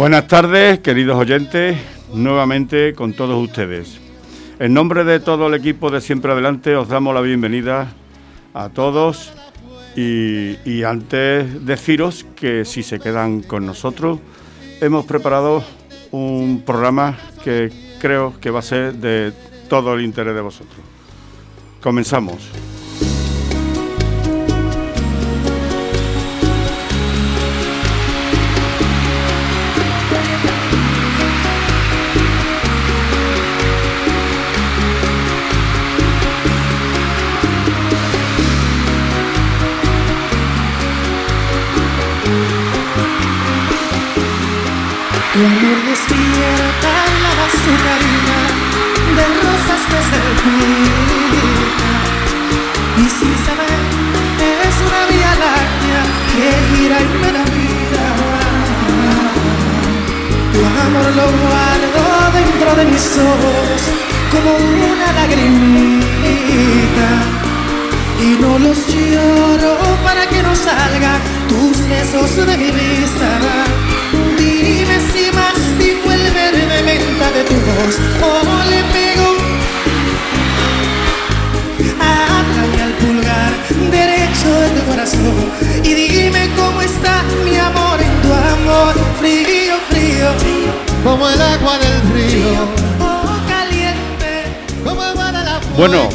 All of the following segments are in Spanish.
Buenas tardes, queridos oyentes, nuevamente con todos ustedes. En nombre de todo el equipo de Siempre Adelante os damos la bienvenida a todos y, y antes deciros que si se quedan con nosotros hemos preparado un programa que creo que va a ser de todo el interés de vosotros. Comenzamos. Como el agua del río, caliente. como la Bueno.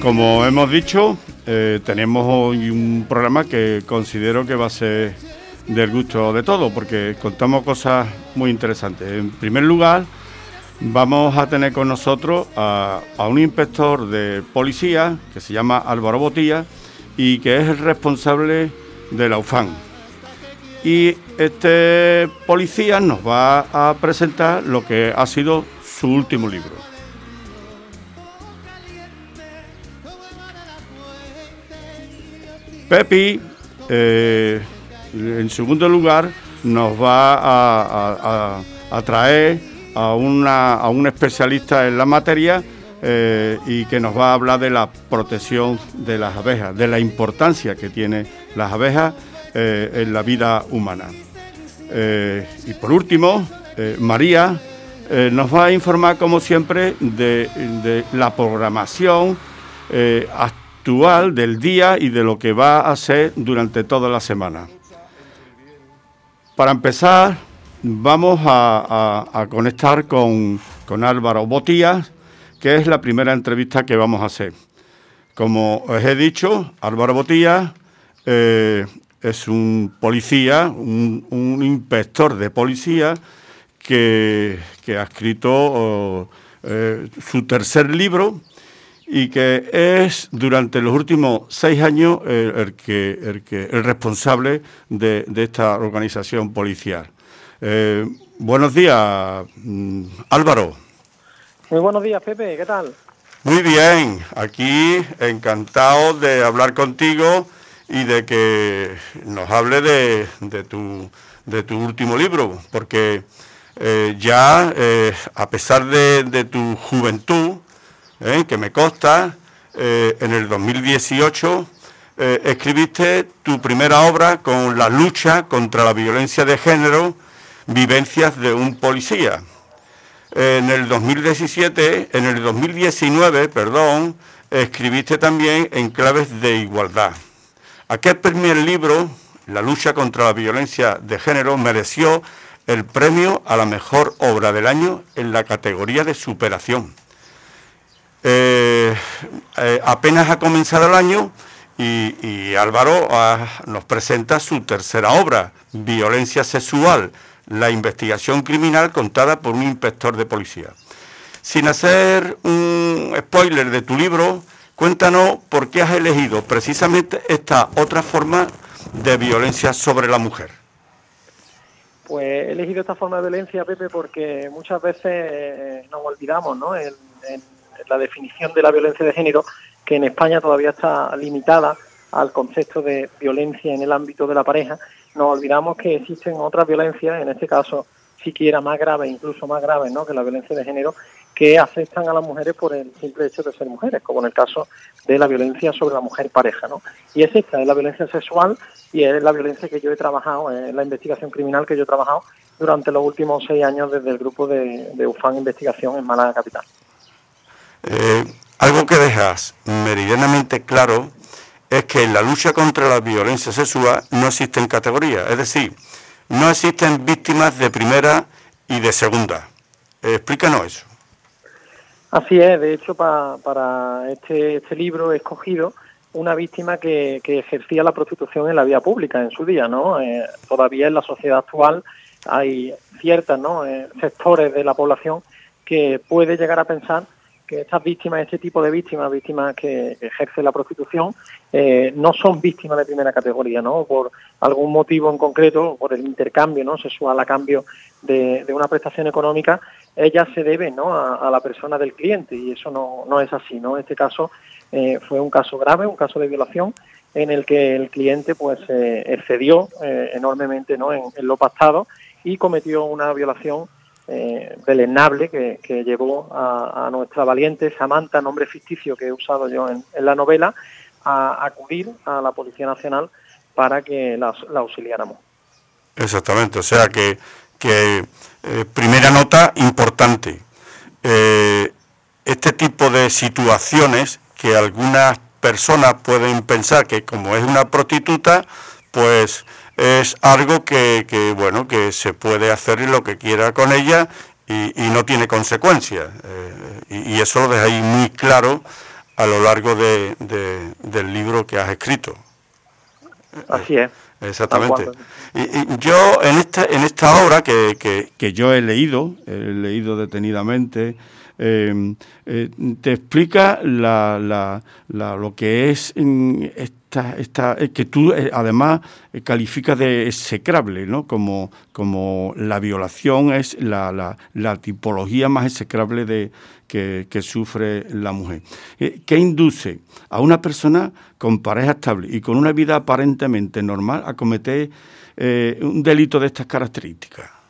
Como hemos dicho, eh, tenemos hoy un programa que considero que va a ser del gusto de todos, porque contamos cosas muy interesantes. En primer lugar, vamos a tener con nosotros a, a un inspector de policía que se llama Álvaro Botilla y que es el responsable de la UFAN. Y este policía nos va a presentar lo que ha sido su último libro. Pepi, eh, en segundo lugar, nos va a, a- traer a, una- a un especialista en la materia eh, y que nos va a hablar de la protección de las abejas, de la importancia que tienen las abejas eh, en la vida humana. Eh, y por último, eh, María nos va a informar, como siempre, de, la programación actual del día y de lo que va a hacer durante toda la semana. Para empezar, vamos a, conectar con, con Álvaro Botías, que es la primera entrevista que vamos a hacer. Como os he dicho, Álvaro eh, es un policía, un, un inspector de policía que, que ha escrito eh, su tercer libro y que es durante los últimos seis años el, que, el, que, el responsable de, de esta organización policial. Eh, buenos días, mm, Álvaro. Muy buenos días, Pepe, ¿qué tal? Muy bien, aquí encantado de hablar contigo y de que nos hable de, de tu, de tu último libro, porque eh, ya, eh, a pesar de, de tu juventud, eh, que me consta, en el 2018 eh, escribiste tu primera obra con la lucha contra la violencia de género, vivencias de un policía. En el 2017, en el 2019, perdón, escribiste también en claves de igualdad. Aquel primer libro, La lucha contra la violencia de género, mereció el premio a la mejor obra del año en la categoría de superación. Eh, eh, apenas ha comenzado el año y, Álvaro ah, nos presenta su tercera obra, Violencia Sexual, la investigación criminal contada por un inspector de policía. Sin hacer un spoiler de tu libro, cuéntanos por qué has elegido precisamente esta otra forma de violencia sobre la mujer. Pues he elegido esta forma de violencia, Pepe, porque muchas veces eh, nos olvidamos ¿no? en, en- en la definición de la violencia de género, que en España todavía está limitada al concepto de violencia en el ámbito de la pareja. Nos olvidamos que existen otras violencias, en este caso siquiera más graves, incluso más graves ¿no? que la violencia de género, que aceptan a las mujeres por el simple hecho de ser mujeres, como en el caso de la violencia sobre la mujer pareja. ¿no? Y es esta, es la violencia sexual y es la violencia que yo he trabajado, es la investigación criminal que yo he trabajado durante los últimos seis años desde el grupo de, UFAN Investigación en Málaga Capital. Eh, algo que dejas meridianamente claro es que en la lucha contra la violencia sexual no existen categorías, es decir, no existen víctimas de primera y de segunda. explícanos eso. Así es, de hecho para este, este, libro he escogido una víctima que, ejercía la prostitución en la vía pública en su día, ¿no? Eh, todavía en la sociedad actual hay ciertos ¿no? Eh, sectores de la población que puede llegar a pensar que estas víctimas, este tipo de víctimas, víctimas que ejercen la prostitución, eh, no son víctimas de primera categoría, ¿no? Por algún motivo en concreto, por el intercambio, ¿no? Sexual a cambio de, una prestación económica, ellas se deben, ¿no? A, la persona del cliente y eso no, no es así, ¿no? Este caso eh, fue un caso grave, un caso de violación en el que el cliente pues excedió enormemente, ¿no? En, en lo pactado y cometió una violación eh, delenable que, llevó a, nuestra valiente Samantha, nombre ficticio que he usado yo en, la novela, a acudir a la Policía Nacional para que la, auxiliáramos. Exactamente, o sea que, que eh, primera nota importante, eh, este tipo de situaciones que algunas personas pueden pensar que como es una prostituta, pues es algo que, que, bueno, que se puede hacer lo que quiera con ella y, no tiene consecuencias. Eh, y, eso lo ahí muy claro a lo largo de, del libro que has escrito. Así es. Exactamente. Y, yo en esta, en esta obra que, que, que yo he leído, he leído detenidamente, eh, eh, te explica la, la, lo que es esta, esta, eh, que tú además calificas de execrable, ¿no? Como, como la violación es la, la, tipología más execrable de, que, sufre la mujer. ¿Qué induce a una persona con pareja estable y con una vida aparentemente normal a cometer un delito de estas características?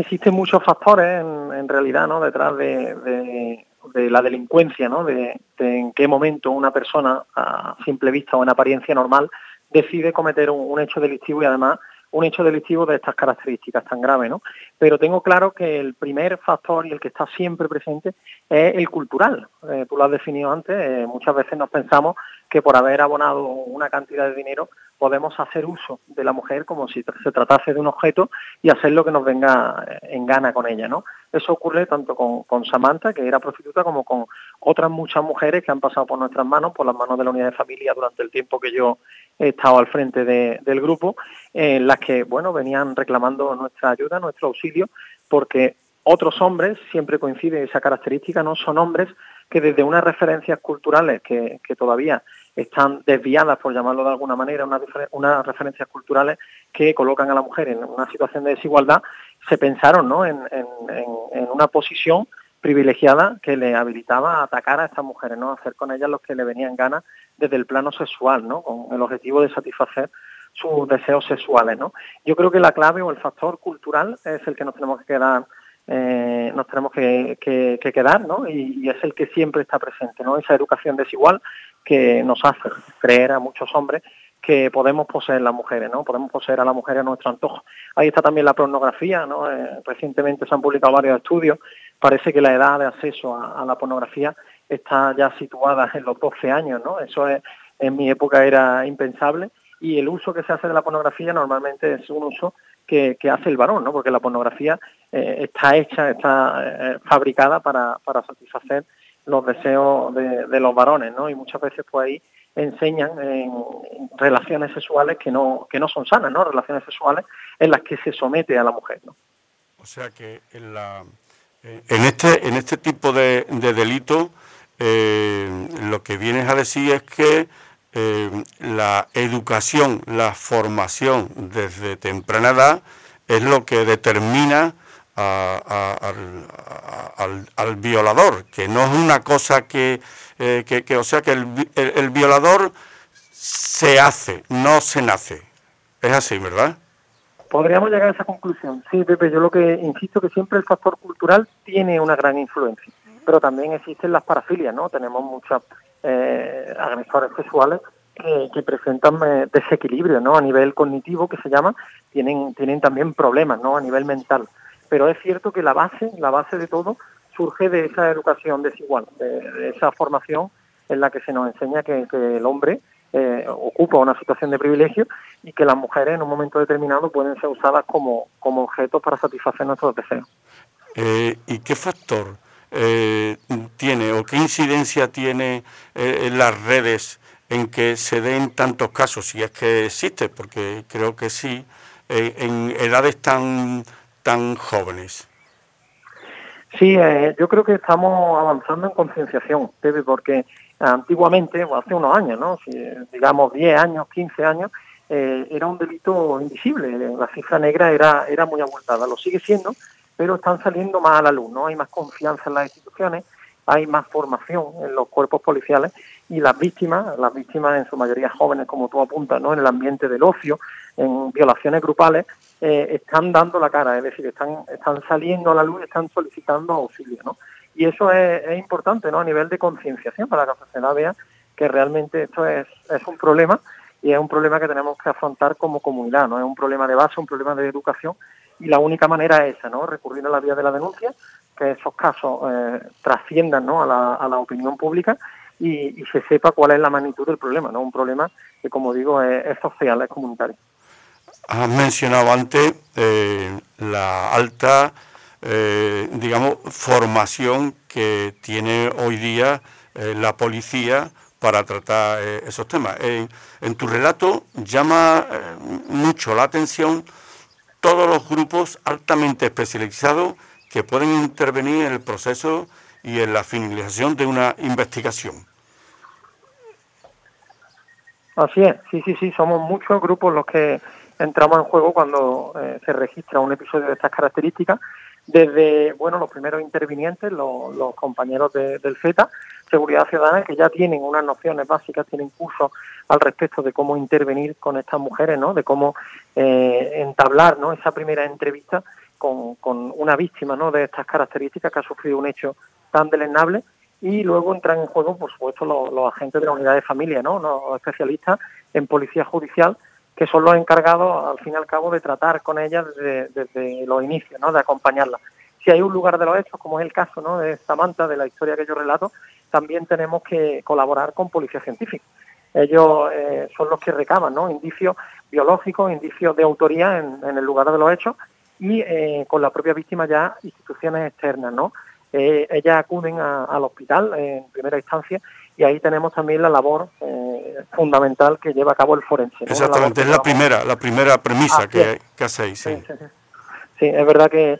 existen muchos factores en, realidad ¿no? detrás de, la delincuencia, ¿no? De, en qué momento una persona a simple vista o en apariencia normal decide cometer un, hecho delictivo y además un hecho delictivo de estas características tan graves, ¿no? Pero tengo claro que el primer factor y el que está siempre presente es el cultural. Eh, tú lo has definido antes, eh, muchas veces nos pensamos que por haber abonado una cantidad de dinero podemos hacer uso de la mujer como si se tratase de un objeto y hacer lo que nos venga eh, en gana con ella, ¿no? Eso ocurre tanto con, Samantha, que era prostituta, como con otras muchas mujeres que han pasado por nuestras manos, por las manos de la unidad de familia durante el tiempo que yo he estado al frente del grupo, en las que, bueno, venían reclamando nuestra ayuda, nuestro auxilio, porque otros hombres, siempre coincide esa característica, no son hombres que desde unas referencias culturales que, todavía están desviadas, por llamarlo de alguna manera, unas, unas referencias culturales que colocan a la mujer en una situación de desigualdad, se pensaron ¿no? en, una posición privilegiada que le habilitaba a atacar a estas mujeres, ¿no? hacer con ellas lo que le venían ganas desde el plano sexual, ¿no? con el objetivo de satisfacer sus deseos sexuales. ¿no? Yo creo que la clave o el factor cultural es el que nos tenemos que quedar eh, nos tenemos que, quedar, ¿no? Y, es el que siempre está presente, ¿no? Esa educación desigual que nos hace creer a muchos hombres que podemos poseer las mujeres, ¿no? Podemos poseer a las mujeres a nuestro antojo. Ahí está también la pornografía, ¿no? Eh, recientemente se han publicado varios estudios. Parece que la edad de acceso a, la pornografía está ya situada en los 12 años, ¿no? Eso en mi época era impensable y el uso que se hace de la pornografía normalmente es un uso que, hace el varón, ¿no? Porque la pornografía eh, está hecha, está eh, fabricada para, satisfacer los deseos de, los varones, ¿no? Y muchas veces pues ahí enseñan en relaciones sexuales que no que no son sanas, ¿no? Relaciones sexuales en las que se somete a la mujer, ¿no? O sea que en la en este en este tipo de, de delito eh, lo que vienes a decir es que eh, la educación, la formación desde temprana edad es lo que determina al, violador, que no es una cosa que, eh, o sea, que el, violador se hace, no se nace. Es así, ¿verdad? Podríamos llegar a esa conclusión. Sí, Pepe, yo lo que insisto que siempre el factor cultural tiene una gran influencia, pero también existen las parafilias, ¿no? Tenemos muchos eh, agresores sexuales que, presentan eh, desequilibrio, ¿no? A nivel cognitivo, que se llama, tienen, tienen también problemas, ¿no? A nivel mental. Pero es cierto que la base, la base de todo, surge de esa educación desigual, de, esa formación en la que se nos enseña que, el hombre eh, ocupa una situación de privilegio y que las mujeres en un momento determinado pueden ser usadas como, como objetos para satisfacer nuestros deseos. Eh, ¿Y qué factor tiene o qué incidencia tiene en las redes en que se den tantos casos, si es que existe, porque creo que sí, eh, en edades tan, tan jóvenes. Sí, eh, yo creo que estamos avanzando en concienciación, porque antiguamente, o hace unos años, ¿no? Si, digamos 10 años, 15 años, eh, era un delito invisible, la cifra negra era, era muy abultada, lo sigue siendo, pero están saliendo más a la luz, ¿no? Hay más confianza en las instituciones, hay más formación en los cuerpos policiales y las víctimas, las víctimas en su mayoría jóvenes, como tú apuntas, ¿no? en el ambiente del ocio, en violaciones grupales, eh, están dando la cara, es decir, están, están saliendo a la luz, están solicitando auxilio. ¿no? Y eso es, importante ¿no? a nivel de concienciación para que la sociedad vea que realmente esto es, es un problema y es un problema que tenemos que afrontar como comunidad, no es un problema de base, un problema de educación y la única manera es esa, ¿no? recurrir a la vía de la denuncia que esos casos eh, trasciendan ¿no? a, la, a la opinión pública y, se sepa cuál es la magnitud del problema, ¿no? Un problema que, como digo, es, social, es comunitario. Has mencionado antes eh, la alta, eh, digamos, formación que tiene hoy día la policía para tratar esos temas. en tu relato llama mucho la atención todos los grupos altamente especializados que pueden intervenir en el proceso y en la finalización de una investigación. Así es, sí, sí, sí, somos muchos grupos los que entramos en juego cuando eh, se registra un episodio de estas características, desde, bueno, los primeros intervinientes, los, compañeros del FETA, Seguridad Ciudadana, que ya tienen unas nociones básicas, tienen cursos al respecto de cómo intervenir con estas mujeres, ¿no? De cómo eh, entablar, ¿no? Esa primera entrevista con, una víctima ¿no? de estas características que ha sufrido un hecho tan deleznable y luego entran en juego, por supuesto, los, agentes de la unidad de familia, ¿no? los especialistas en policía judicial, que son los encargados, al fin y al cabo, de tratar con ellas desde, los inicios, ¿no? de acompañarla. Si hay un lugar de los hechos, como es el caso ¿no? de Samantha, de la historia que yo relato, también tenemos que colaborar con policía científica. Ellos eh, son los que recaban ¿no? indicios biológicos, indicios de autoría en, el lugar de los hechos y eh, con la propia víctima ya instituciones externas, ¿no? Eh, ellas acuden al hospital en primera instancia y ahí tenemos también la labor fundamental que lleva a cabo el forense. Exactamente, es la primera, la primera premisa que, que, hacéis. Sí. Sí, es verdad que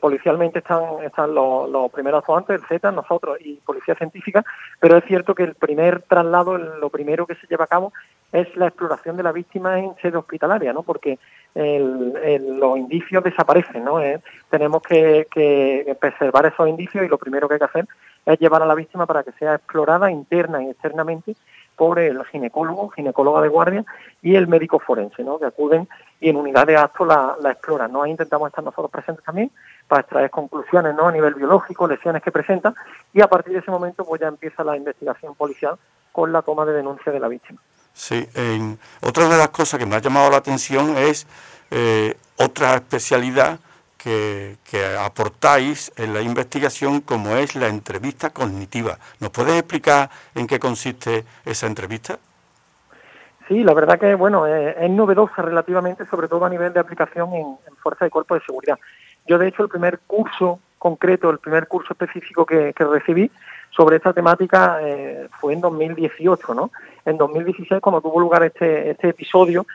policialmente están, están los, los primeros actuantes, el Z, nosotros y Policía Científica, pero es cierto que el primer traslado, lo primero que se lleva a cabo es la exploración de la víctima en sede hospitalaria, ¿no? Porque los indicios desaparecen, ¿no? Eh, tenemos que, preservar esos indicios y lo primero que hay que hacer es llevar a la víctima para que sea explorada interna y externamente por el ginecólogo, ginecóloga de guardia y el médico forense, ¿no? Que acuden y en unidad de acto la, la exploran, ¿no? Ahí intentamos estar nosotros presentes también para extraer conclusiones, ¿no? A nivel biológico, lesiones que presenta y a partir de ese momento pues ya empieza la investigación policial con la toma de denuncia de la víctima. Sí, en, otra de las cosas que me ha llamado la atención es eh, otra especialidad que, aportáis en la investigación como es la entrevista cognitiva. ¿Nos puedes explicar en qué consiste esa entrevista? Sí, la verdad que bueno, es, novedosa relativamente, sobre todo a nivel de aplicación en, fuerza de cuerpo de seguridad. Yo de hecho el primer curso concreto, el primer curso específico que, recibí sobre esta temática eh, fue en 2018, ¿no? en 2016, cuando tuvo lugar este, este episodio,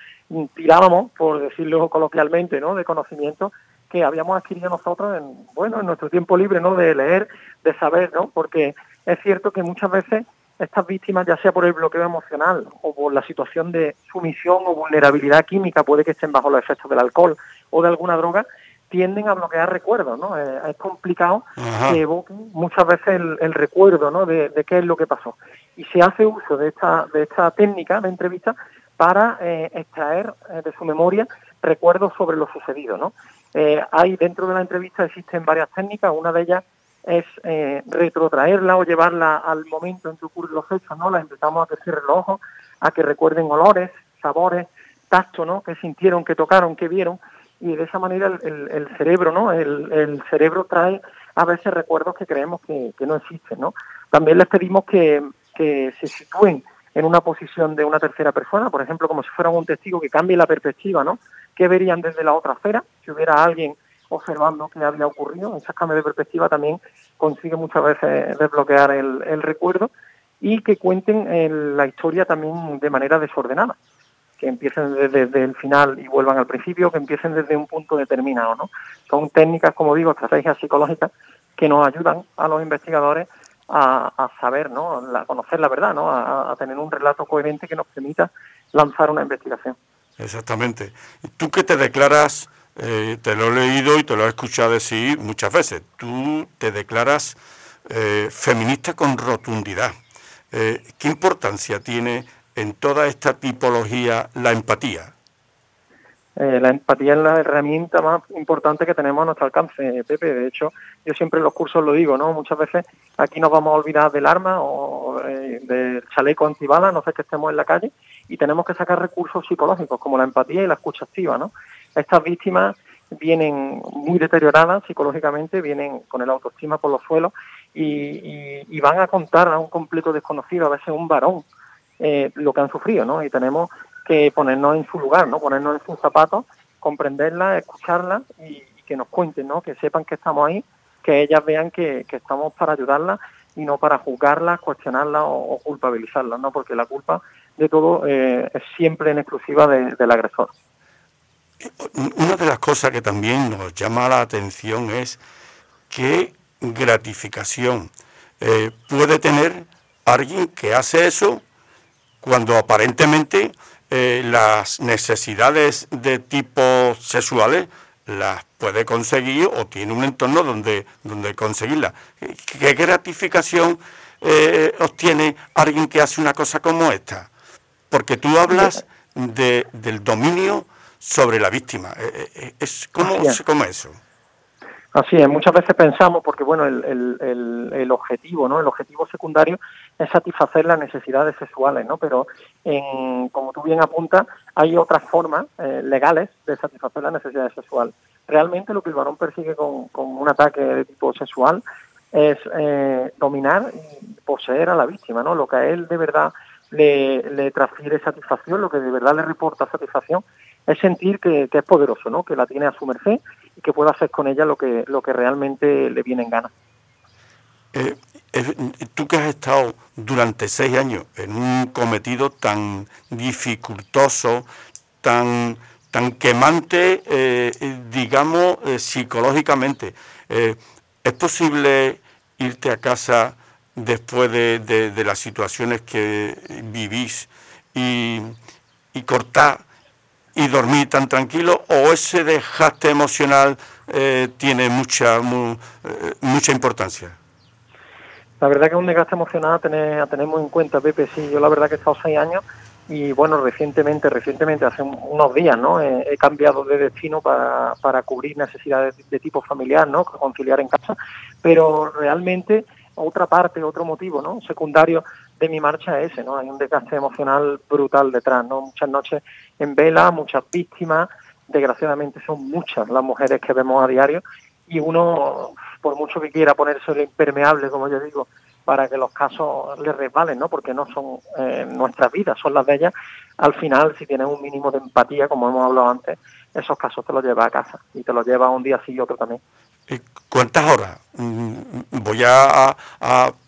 tirábamos, por decirlo coloquialmente, ¿no? de conocimiento que habíamos adquirido nosotros en, bueno, en nuestro tiempo libre, ¿no? de leer, de saber, ¿no? porque es cierto que muchas veces estas víctimas, ya sea por el bloqueo emocional o por la situación de sumisión o vulnerabilidad química, puede que estén bajo los efectos del alcohol o de alguna droga, tienden a bloquear recuerdos, ¿no? Eh, es complicado que evoquen muchas veces el, recuerdo, ¿no? De, qué es lo que pasó. Y se hace uso de esta, de esta técnica de entrevista para eh, extraer eh, de su memoria recuerdos sobre lo sucedido, ¿no? Eh, hay dentro de la entrevista existen varias técnicas, una de ellas es retrotraerla o llevarla al momento en que ocurren los hechos, ¿no? La empezamos a que cierren los ojos, a que recuerden olores, sabores, tacto, ¿no? Que sintieron, que tocaron, que vieron, y de esa manera el, cerebro, ¿no? El, cerebro trae a veces recuerdos que creemos que, no existen, ¿no? También les pedimos que, que se sitúen en una posición de una tercera persona, por ejemplo, como si fueran un testigo que cambie la perspectiva, ¿no? ¿Qué verían desde la otra esfera? Si hubiera alguien observando qué había ocurrido, esa cambio de perspectiva también consigue muchas veces desbloquear el, recuerdo y que cuenten la historia también de manera desordenada, que empiecen desde, el final y vuelvan al principio, que empiecen desde un punto determinado, ¿no? Son técnicas, como digo, estrategias psicológicas que nos ayudan a los investigadores a, saber, ¿no? a conocer la verdad, ¿no? A, tener un relato coherente que nos permita lanzar una investigación. Exactamente. Tú que te declaras, eh, te lo he leído y te lo he escuchado decir muchas veces, tú te declaras eh, feminista con rotundidad. Eh, ¿Qué importancia tiene en toda esta tipología la empatía? Eh, la empatía es la herramienta más importante que tenemos a nuestro alcance, Pepe. De hecho, yo siempre en los cursos lo digo, ¿no? Muchas veces aquí nos vamos a olvidar del arma o eh, del chaleco antibala, no sé que estemos en la calle, y tenemos que sacar recursos psicológicos como la empatía y la escucha activa, ¿no? Estas víctimas vienen muy deterioradas psicológicamente, vienen con el autoestima por los suelos y, van a contar a un completo desconocido, a veces un varón, eh, lo que han sufrido, ¿no? Y tenemos que ponernos en su lugar, ¿no? Ponernos en sus zapatos, comprenderla, escucharla y, que nos cuenten, ¿no? Que sepan que estamos ahí, que ellas vean que, estamos para ayudarlas y no para juzgarlas, cuestionarlas o, culpabilizarlas, ¿no? Porque la culpa de todo eh, es siempre en exclusiva del agresor. Una de las cosas que también nos llama la atención es qué gratificación eh, puede tener alguien que hace eso cuando aparentemente eh, las necesidades de tipo sexuales las puede conseguir o tiene un entorno donde, donde conseguirlas. ¿Qué gratificación eh, obtiene alguien que hace una cosa como esta? Porque tú hablas de, del dominio sobre la víctima. Eh, es, ¿cómo, ¿Cómo es eso? Así es, muchas veces pensamos, porque bueno, el, el, el, objetivo, ¿no? El objetivo secundario es satisfacer las necesidades sexuales, ¿no? Pero, en, como tú bien apuntas, hay otras formas eh, legales de satisfacer las necesidades sexuales. Realmente lo que el varón persigue con, con un ataque de tipo sexual es eh, dominar y poseer a la víctima, ¿no? Lo que a él de verdad le, le transfiere satisfacción, lo que de verdad le reporta satisfacción, es sentir que, que es poderoso, ¿no? Que la tiene a su merced que pueda hacer con ella lo que, lo que realmente le viene en gana. Eh, eh, tú que has estado durante seis años en un cometido tan dificultoso, tan, tan quemante, eh, digamos, psicológicamente, ¿es posible irte a casa después de, las situaciones que vivís y cortar y dormir tan tranquilo o ese desgaste emocional eh, tiene mucha eh, mucha importancia? La verdad que un desgaste emocional a tener, a tener muy en cuenta, Pepe. Sí, yo la verdad que he estado seis años y bueno, recientemente, recientemente, hace unos días, ¿no? He, cambiado de destino para, para cubrir necesidades de, tipo familiar, ¿no? Conciliar en casa, pero realmente otra parte, otro motivo, ¿no? Secundario de mi marcha es ese, ¿no? Hay un desgaste emocional brutal detrás, ¿no? Muchas noches en vela, muchas víctimas, desgraciadamente son muchas las mujeres que vemos a diario y uno, por mucho que quiera ponerse impermeable, como yo digo, para que los casos le resbalen, ¿no? Porque no son eh, nuestras vidas, son las de ellas. Al final, si tienes un mínimo de empatía, como hemos hablado antes, esos casos te los lleva a casa y te los lleva un día sí y otro también. ¿Cuántas horas? Mm, voy a,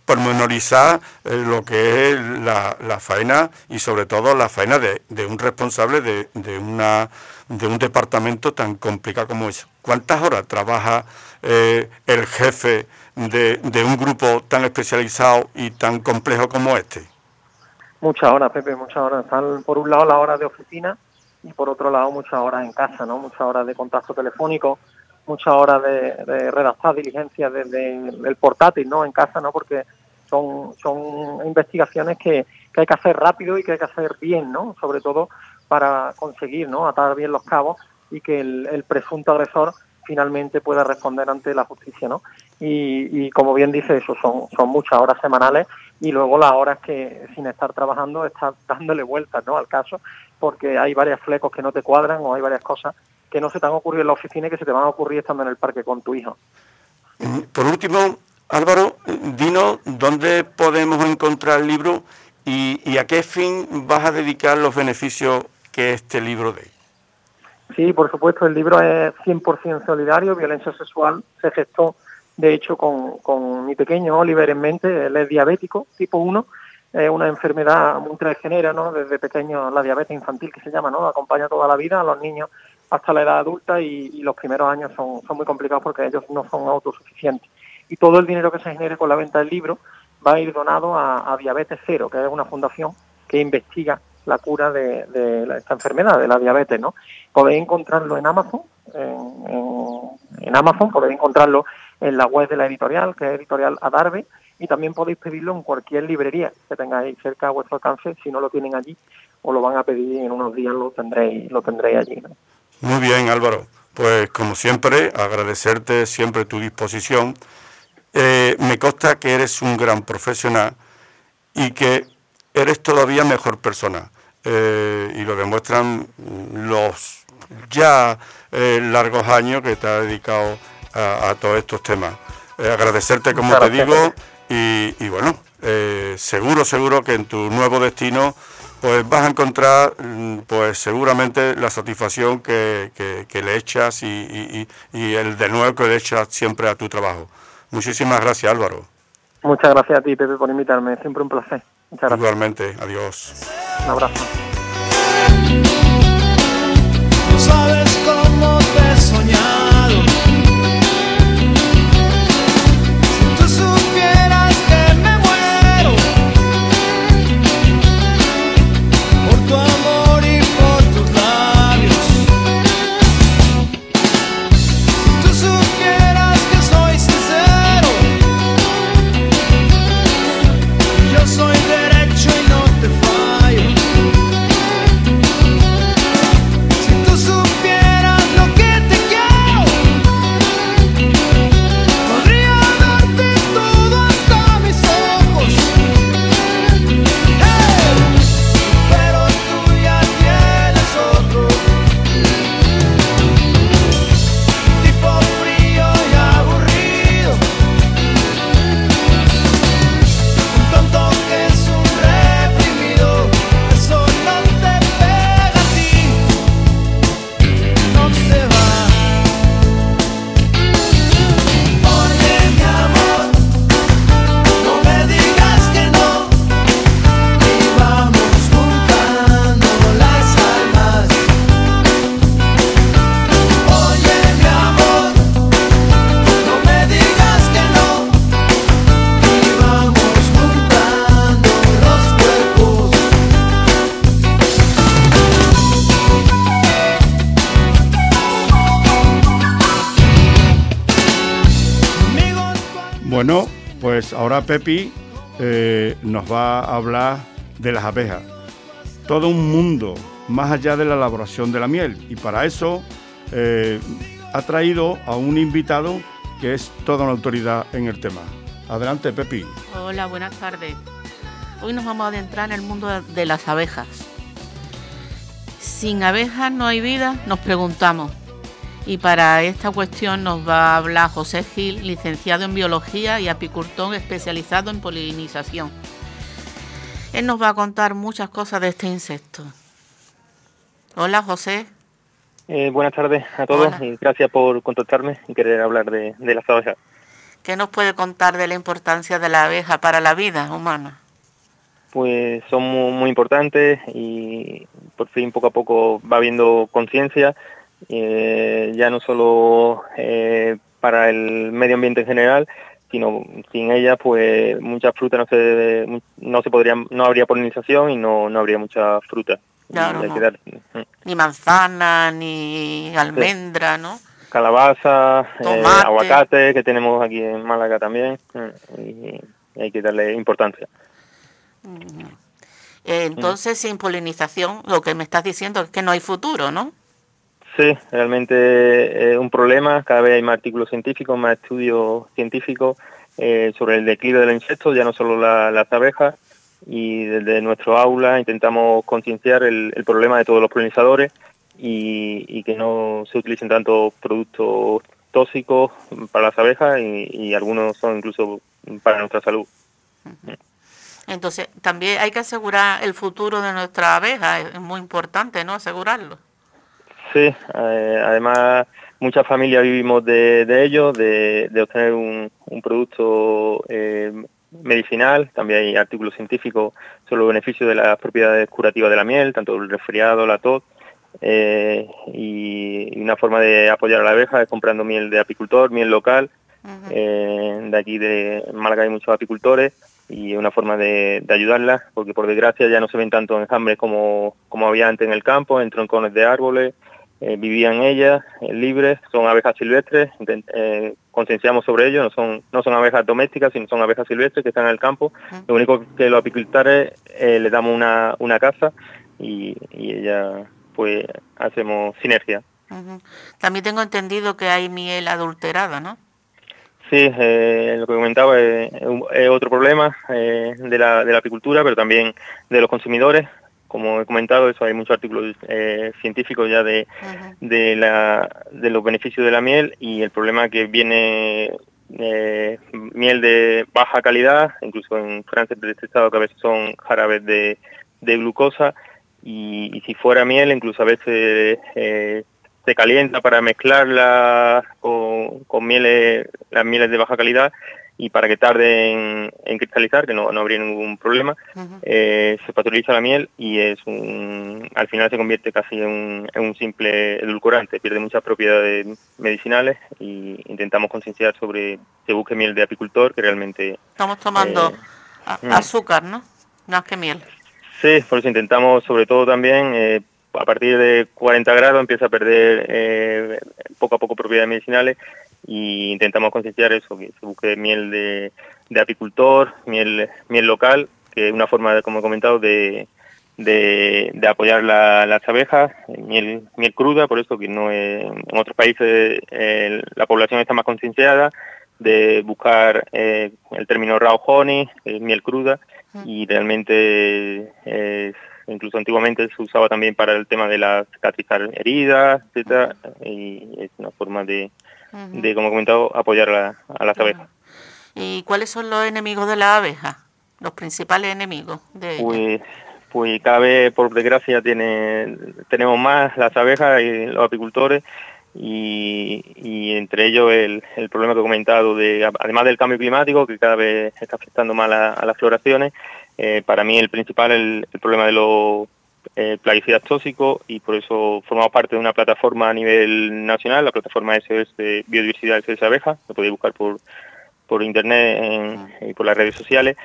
pormenorizar eh, lo que es la, la, faena y sobre todo la faena de, un responsable de, de, una, de un departamento tan complicado como ese. ¿Cuántas horas trabaja eh, el jefe de, de un grupo tan especializado y tan complejo como este? Muchas horas, Pepe, muchas horas. Están por un lado las horas de oficina y por otro lado muchas horas en casa, ¿no? Muchas horas de contacto telefónico, muchas horas de, redactar diligencias desde el portátil, ¿no? En casa, ¿no? Porque son, son investigaciones que, que hay que hacer rápido y que hay que hacer bien, ¿no? Sobre todo para conseguir, ¿no? Atar bien los cabos y que el, el presunto agresor finalmente pueda responder ante la justicia, ¿no? Y, y, como bien dice, eso son, son muchas horas semanales y luego las horas que sin estar trabajando estás dándole vueltas, ¿no? Al caso, porque hay varios flecos que no te cuadran o hay varias cosas que no se te han ocurrido en la oficina y que se te van a ocurrir estando en el parque con tu hijo. Por último, Álvaro, dinos dónde podemos encontrar el libro y, y a qué fin vas a dedicar los beneficios que este libro dé. Sí, por supuesto, el libro es 100% solidario, violencia sexual, se gestó de hecho con, con mi pequeño Oliver en mente, él es diabético, tipo 1, es una enfermedad muy transgenera, ¿no? Desde pequeño la diabetes infantil que se llama, ¿no? Acompaña toda la vida a los niños hasta la edad adulta y, los primeros años son, son muy complicados porque ellos no son autosuficientes. Y todo el dinero que se genere con la venta del libro va a ir donado a, Diabetes Cero, que es una fundación que investiga la cura de, esta enfermedad, de la diabetes, ¿no? Podéis encontrarlo en Amazon, en, Amazon, podéis encontrarlo en la web de la editorial, que es editorial Adarve, y también podéis pedirlo en cualquier librería que tengáis cerca a vuestro alcance, si no lo tienen allí, o lo van a pedir en unos días lo tendréis, lo tendréis allí. Muy bien, Álvaro. Pues como siempre, agradecerte siempre tu disposición. Eh, me consta que eres un gran profesional y que eres todavía mejor persona. Eh, y lo demuestran los ya eh, largos años que te has dedicado a, a todos estos temas. Eh, agradecerte, como te digo, y, y bueno, seguro, seguro que en tu nuevo destino pues vas a encontrar mm, pues seguramente la satisfacción que, que, que le echas y, y, y, el de nuevo que le echas siempre a tu trabajo. Muchísimas gracias, Álvaro. Muchas gracias a ti, Pepe, por invitarme. Siempre un placer. Muchas gracias. Igualmente, adiós. Un abrazo. Pues ahora Pepi eh, nos va a hablar de las abejas. Todo un mundo más allá de la elaboración de la miel. Y para eso eh, ha traído a un invitado que es toda una autoridad en el tema. Adelante, Pepi. Hola, buenas tardes. Hoy nos vamos a adentrar en el mundo de las abejas. Sin abejas no hay vida, nos preguntamos. Y para esta cuestión nos va a hablar José Gil, licenciado en biología y apicultor especializado en polinización. Él nos va a contar muchas cosas de este insecto. Hola, José. Eh, buenas tardes a todos Hola. y gracias por contactarme y querer hablar de, de las abejas. ¿Qué nos puede contar de la importancia de la abeja para la vida humana? Pues son muy, muy importantes y por fin poco a poco va habiendo conciencia, eh, ya no solo eh, para el medio ambiente en general, sino sin ellas pues muchas frutas no se no se podrían no habría polinización y no, no habría mucha fruta. Claro, no. dar- Ni manzana, ni almendra, ¿no? calabaza, eh, aguacate que tenemos aquí en Málaga también. eh, y hay que darle importancia. Entonces, sin polinización, lo que me estás diciendo es que no hay futuro, ¿no? Sí, realmente es un problema. Cada vez hay más artículos científicos, más estudios científicos eh, sobre el declive de los insectos, ya no solo las abejas. Y desde nuestro aula intentamos concienciar el, problema de todos los polinizadores y, que no se utilicen tanto productos tóxicos para las abejas y algunos son incluso para nuestra salud. Entonces, también hay que asegurar el futuro de nuestra abeja, es muy importante, ¿no? Asegurarlo. Sí, eh, además muchas familias vivimos de, de ello, de, obtener un, producto eh, medicinal, también hay artículos científicos sobre los beneficios de las propiedades curativas de la miel, tanto el resfriado, la tos, eh, y, una forma de apoyar a la abeja es comprando miel de apicultor, miel local, de aquí de Málaga hay muchos apicultores, y una forma de, ayudarla, porque por desgracia ya no se ven tanto enjambres como, como había antes en el campo, en troncones de árboles, eh, vivían ellas eh, libres, son abejas silvestres, eh, concienciamos sobre ello, no son, no son abejas domésticas, sino son abejas silvestres que están en el campo. Lo único que los apicultores le damos una, una casa y, y ella pues hacemos sinergia. También tengo entendido que hay miel adulterada, ¿no? Sí, lo que comentaba es, otro problema de, la, de la apicultura, pero también de los consumidores. Como he comentado, eso hay muchos artículos eh, científicos ya de, de, la, de los beneficios de la miel y el problema que viene miel de baja calidad, incluso en Francia estado que a veces son jarabes de, de glucosa y, y, si fuera miel incluso a veces se calienta para mezclarla con, con mieles, las mieles de baja calidad y para que tarde en, cristalizar, que no, no, habría ningún problema, eh, se pasteuriza la miel y es un, al final se convierte casi en un, simple edulcorante, pierde muchas propiedades medicinales y intentamos concienciar sobre que busque miel de apicultor, que realmente... Estamos tomando eh, mm. azúcar, ¿no? Más que miel. Sí, por eso intentamos sobre todo también eh, a partir de 40 grados empieza a perder poco a poco propiedades medicinales y intentamos concienciar eso, que se busque miel de, apicultor, miel, miel local, que es una forma, de, como he comentado, de, de, apoyar las abejas, miel, miel cruda, por eso que no en otros países la población está más concienciada de buscar eh, el término raw honey, miel cruda, y realmente es incluso antiguamente se usaba también para el tema de la cicatrizar heridas, etcétera, y es una forma de, de como he comentado, apoyar a las abejas. ¿Y cuáles son los enemigos de la abeja? Los principales enemigos de Pues, pues cada vez, por desgracia, tiene, tenemos más las abejas y los apicultores, y, y, entre ellos el, el, problema que he comentado, de, además del cambio climático, que cada vez está afectando más a las floraciones, eh, para mí el principal es el, problema de los eh, plaguicidas tóxicos y por eso formamos parte de una plataforma a nivel nacional, la plataforma SOS de Biodiversidad SOS Abeja, lo podéis buscar por, por internet y por las redes sociales.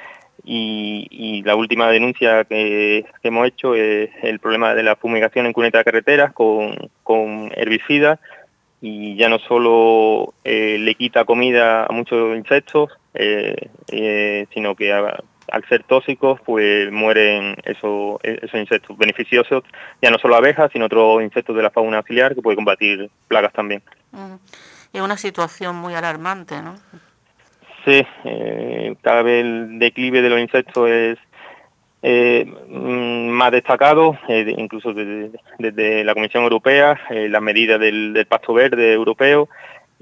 Y, la última denuncia que, hemos hecho es el problema de la fumigación en cuneta de carreteras con, con herbicidas y ya no solo eh, le quita comida a muchos insectos, sino que al ser tóxicos, pues mueren esos, esos insectos beneficiosos, ya no solo abejas, sino otros insectos de la fauna auxiliar que puede combatir plagas también. Es una situación muy alarmante, ¿no? Sí, eh, cada vez el declive de los insectos es eh, mm, más destacado, eh, incluso desde, la Comisión Europea, las medidas del, del, Pacto Verde Europeo,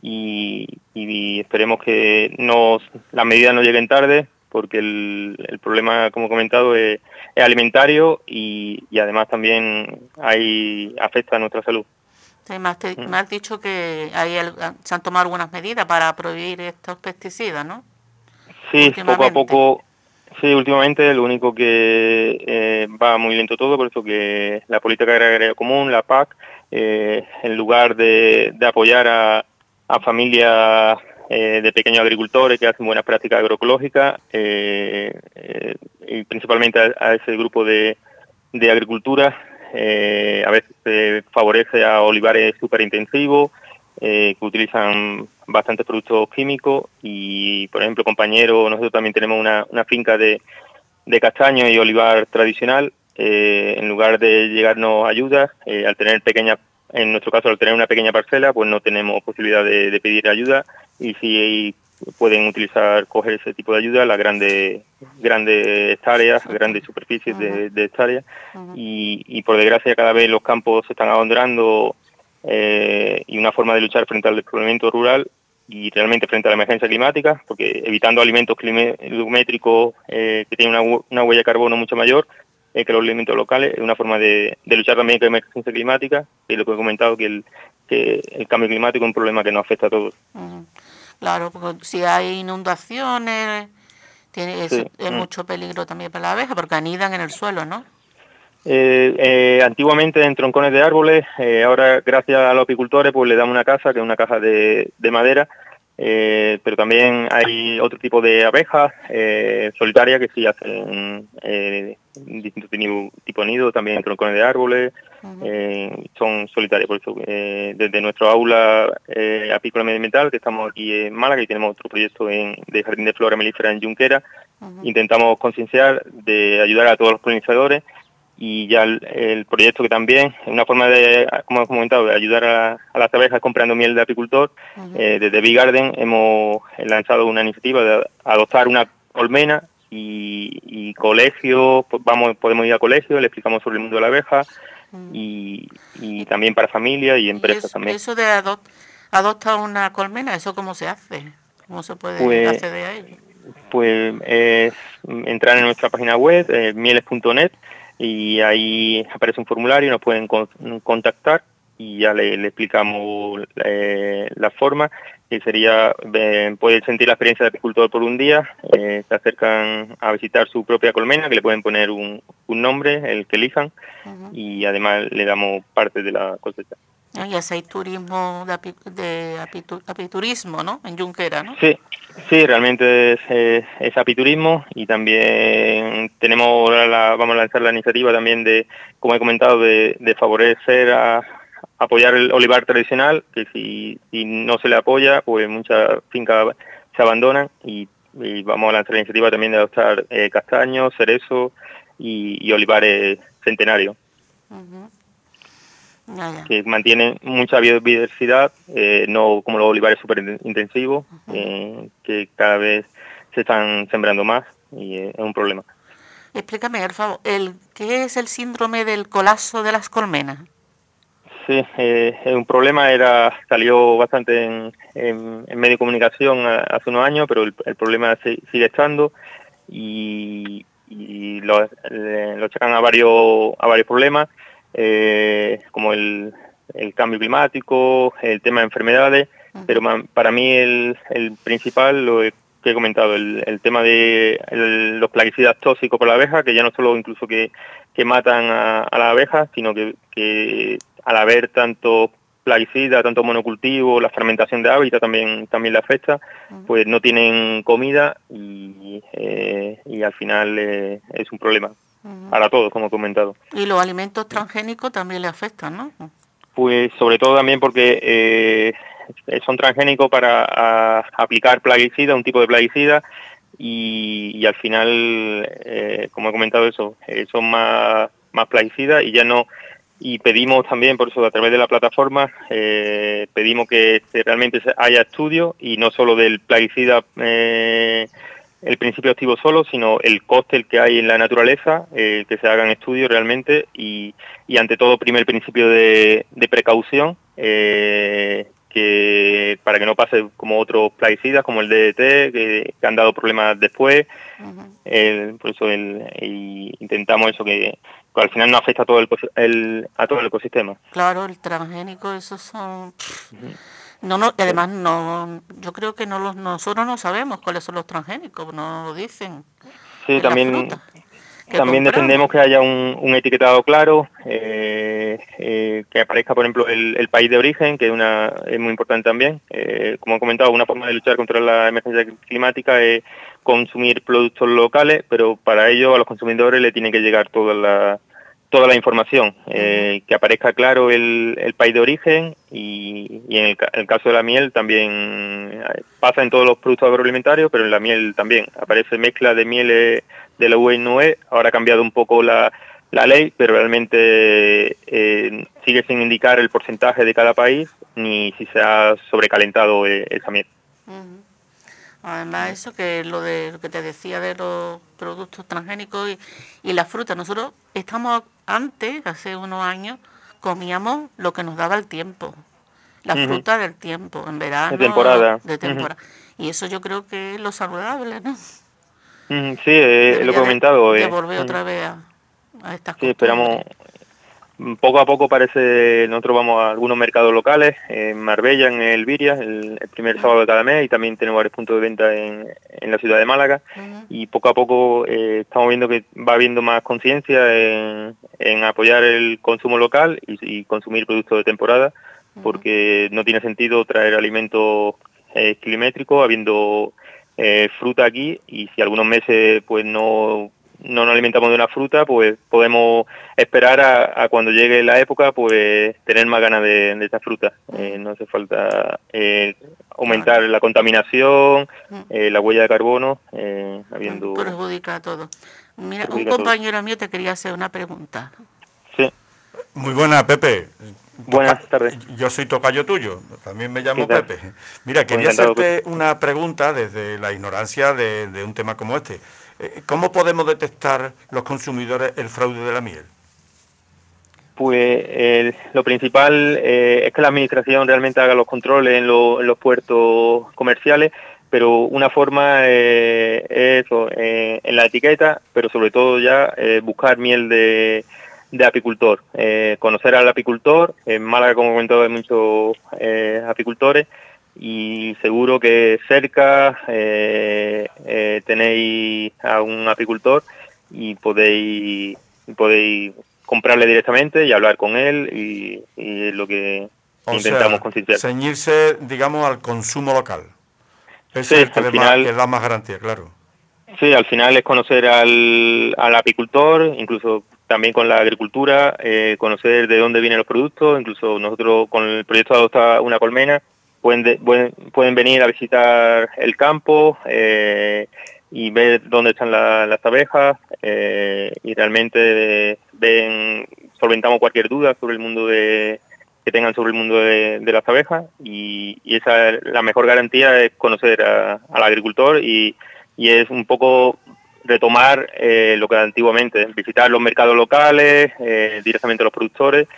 y, y esperemos que no, las medidas no lleguen tarde, porque el, el problema, como he comentado, es, alimentario y, además también hay afecta a nuestra salud. Sí, me, has, dicho que hay se han tomado algunas medidas para prohibir estos pesticidas, ¿no? Sí, poco a poco. Sí, últimamente lo único que eh, va muy lento todo, por eso que la política agraria común, la PAC, eh, en lugar de, de apoyar a, a familias eh, de pequeños agricultores que hacen buenas prácticas agroecológicas eh, eh, y principalmente a, ese grupo de, de agricultura. a veces favorece a olivares súper intensivos que utilizan bastantes productos químicos y, por ejemplo, compañero, nosotros también tenemos una, una finca de, de castaño y olivar tradicional. En lugar de llegarnos ayuda, eh, al tener pequeñas, en nuestro caso, al tener una pequeña parcela, pues no tenemos posibilidad de, de pedir ayuda. Y si pueden utilizar, coger ese tipo de ayuda, las grandes, grandes hectáreas, grandes superficies de, de hectáreas y, y por desgracia cada vez los campos se están abandonando eh, y una forma de luchar frente al despoblamiento rural y realmente frente a la emergencia climática, porque evitando alimentos volumétricos eh, que tienen una, una, huella de carbono mucho mayor eh, que los alimentos locales, es una forma de, de, luchar también con la emergencia climática, y lo que he comentado, que el, que el cambio climático es un problema que nos afecta a todos. Uh -huh. Claro, porque si hay inundaciones, tiene, sí. es, mm. mucho peligro también para la abeja, porque anidan en el suelo, ¿no? Eh, eh, antiguamente en troncones de árboles, eh, ahora gracias a los apicultores pues le damos una casa, que es una caja de, de madera, eh, pero también hay otro tipo de abejas eh, solitarias que sí hacen eh, distintos tipos de nido, también troncones de árboles, uh -huh. son solitarias, por eso desde nuestro aula apícola medioambiental, que estamos aquí en Málaga y tenemos otro proyecto en, de jardín de flora melífera en Junquera, uh -huh. intentamos concienciar de ayudar a todos los polinizadores y ya el, el, proyecto que también es una forma de, como hemos comentado, de ayudar a, a las abejas comprando miel de apicultor. Uh -huh. eh, desde Big Garden hemos lanzado una iniciativa de adoptar una colmena y, y colegios, pues vamos, podemos ir a colegios, le explicamos sobre el mundo de la abeja uh -huh. y, y, también para familias y empresas ¿Y eso, también. Eso de adop adoptar una colmena, ¿eso cómo se hace? ¿Cómo se puede pues, acceder a ello? Pues es entrar en nuestra página web, eh, mieles.net, y ahí aparece un formulario, nos pueden con, contactar y ya le, le explicamos eh, la forma, que sería, eh, sentir la experiencia de apicultor por un día, eh, se acercan a visitar su propia colmena, que le pueden poner un, un nombre, el que elijan, uh -huh. y además le damos parte de la cosecha. Y así hay turismo de, api, de apitu, apiturismo, ¿no? En Junquera, ¿no? Sí, sí, realmente es, es, es apiturismo y también tenemos la, vamos a lanzar la iniciativa también de, como he comentado, de, de favorecer a apoyar el olivar tradicional, que si, si no se le apoya, pues muchas fincas se abandonan y, y, vamos a lanzar la iniciativa también de adoptar eh, castaños, cerezos y, y olivares centenarios. Uh -huh que mantienen mucha biodiversidad, eh, no como los olivares super intensivos, uh -huh. eh, que cada vez se están sembrando más y eh, es un problema. Explícame, por favor, el, ¿qué es el síndrome del colapso de las colmenas? Sí, eh, un problema era salió bastante en, en, en, medio de comunicación hace unos años, pero el, el problema sigue estando y, y lo, lo checan a varios a varios problemas eh, como el, el, cambio climático, el tema de enfermedades, uh -huh. pero para mí el, el, principal, lo que he comentado, el, el tema de los plaguicidas tóxicos por la abeja, que ya no solo incluso que, que matan a, a la abeja, sino que, que al haber tanto plaguicida, tanto monocultivo, la fermentación de hábitat también también le afecta, pues no tienen comida y, eh, y al final eh, es un problema para todos, como he comentado. Y los alimentos transgénicos también le afectan, ¿no? Pues sobre todo también porque eh, son transgénicos para a, aplicar plaguicida, un tipo de plaguicida, y, y al final, eh, como he comentado eso, eh, son más, más plaguicidas y ya no y pedimos también, por eso a través de la plataforma, eh, pedimos que realmente haya estudios y no solo del plaguicida eh, el principio activo solo, sino el coste el que hay en la naturaleza, eh, que se hagan estudios realmente y, y ante todo primer principio de, de precaución, eh, que para que no pase como otros plaguicidas como el DDT, que, que han dado problemas después. Uh -huh. el, por eso el, y intentamos eso, que, que, al final no afecta a todo el, el, a todo el ecosistema. Claro, el transgénico, esos son... Uh -huh. No, no, y además no, yo creo que no los, nosotros no sabemos cuáles son los transgénicos, no lo dicen. Sí, también, también defendemos que haya un, un etiquetado claro, eh, eh, que aparezca, por ejemplo, el, el, país de origen, que es, una, es muy importante también. Eh, como he comentado, una forma de luchar contra la emergencia climática es consumir productos locales, pero para ello a los consumidores le tiene que llegar toda la toda la información, eh, que aparezca claro el, el, país de origen y, y en, el, caso de la miel también pasa en todos los productos agroalimentarios, pero en la miel también aparece mezcla de mieles de la UE, ahora ha cambiado un poco la, la ley, pero realmente eh, sigue sin indicar el porcentaje de cada país ni si se ha sobrecalentado eh, esa miel. Uh -huh. Además, eso que lo de lo que te decía de los productos transgénicos y, y la fruta. Nosotros estamos antes, hace unos años, comíamos lo que nos daba el tiempo. La uh -huh. fruta del tiempo, en verano. De temporada. De temporada. Uh -huh. Y eso yo creo que es lo saludable, ¿no? Sí, eh, lo he comentado. De, de volver otra vez a, a estas Sí, esperamos. Poco a poco parece, nosotros vamos a algunos mercados locales, en Marbella, en Elviria, el, el primer sábado de cada mes, y también tenemos varios puntos de venta en, en la ciudad de Málaga, uh -huh. y poco a poco eh, estamos viendo que va habiendo más conciencia en, en, apoyar el consumo local y, y consumir productos de temporada, uh -huh. porque no tiene sentido traer alimentos eh, kilométricos habiendo eh, fruta aquí, y si algunos meses pues no no nos alimentamos de una fruta, pues podemos esperar a, a, cuando llegue la época, pues tener más ganas de, de esta fruta. Eh, no hace falta eh, aumentar la contaminación, eh, la huella de carbono, eh, habiendo... Perjudica todo. Mira, un compañero mío te quería hacer una pregunta. Sí. Muy buena, Pepe. Buenas tardes. Yo soy tocayo tuyo, también me llamo Pepe. Mira, quería hacerte una pregunta desde la ignorancia de, de un tema como este. Eh, ¿Cómo podemos detectar los consumidores el fraude de la miel? Pues lo principal eh, es que la administración realmente haga los controles en los puertos comerciales, pero una forma eh, es eso, en la etiqueta, pero sobre todo ya buscar miel de, de apicultor, conocer al apicultor. En Málaga, como he comentado, hay muchos apicultores y seguro que cerca eh, eh, tenéis a un apicultor y podéis podéis comprarle directamente y hablar con él y, y es lo que o intentamos concienciar. Ceñirse, digamos, al consumo local. Sí, Ese es el que al final- más, que da más garantía, claro. Sí, al final es conocer al, al apicultor, incluso también con la agricultura, eh, conocer de dónde vienen los productos, incluso nosotros con el proyecto Adopta una colmena pueden, de- pueden, venir a visitar el campo eh, y ver dónde están la- las abejas eh, y realmente ven, solventamos cualquier duda sobre el mundo de que tengan sobre el mundo de, las abejas y, esa es la mejor garantía es conocer al agricultor y, y es un poco retomar eh, lo que antiguamente, visitar los mercados locales, directamente los productores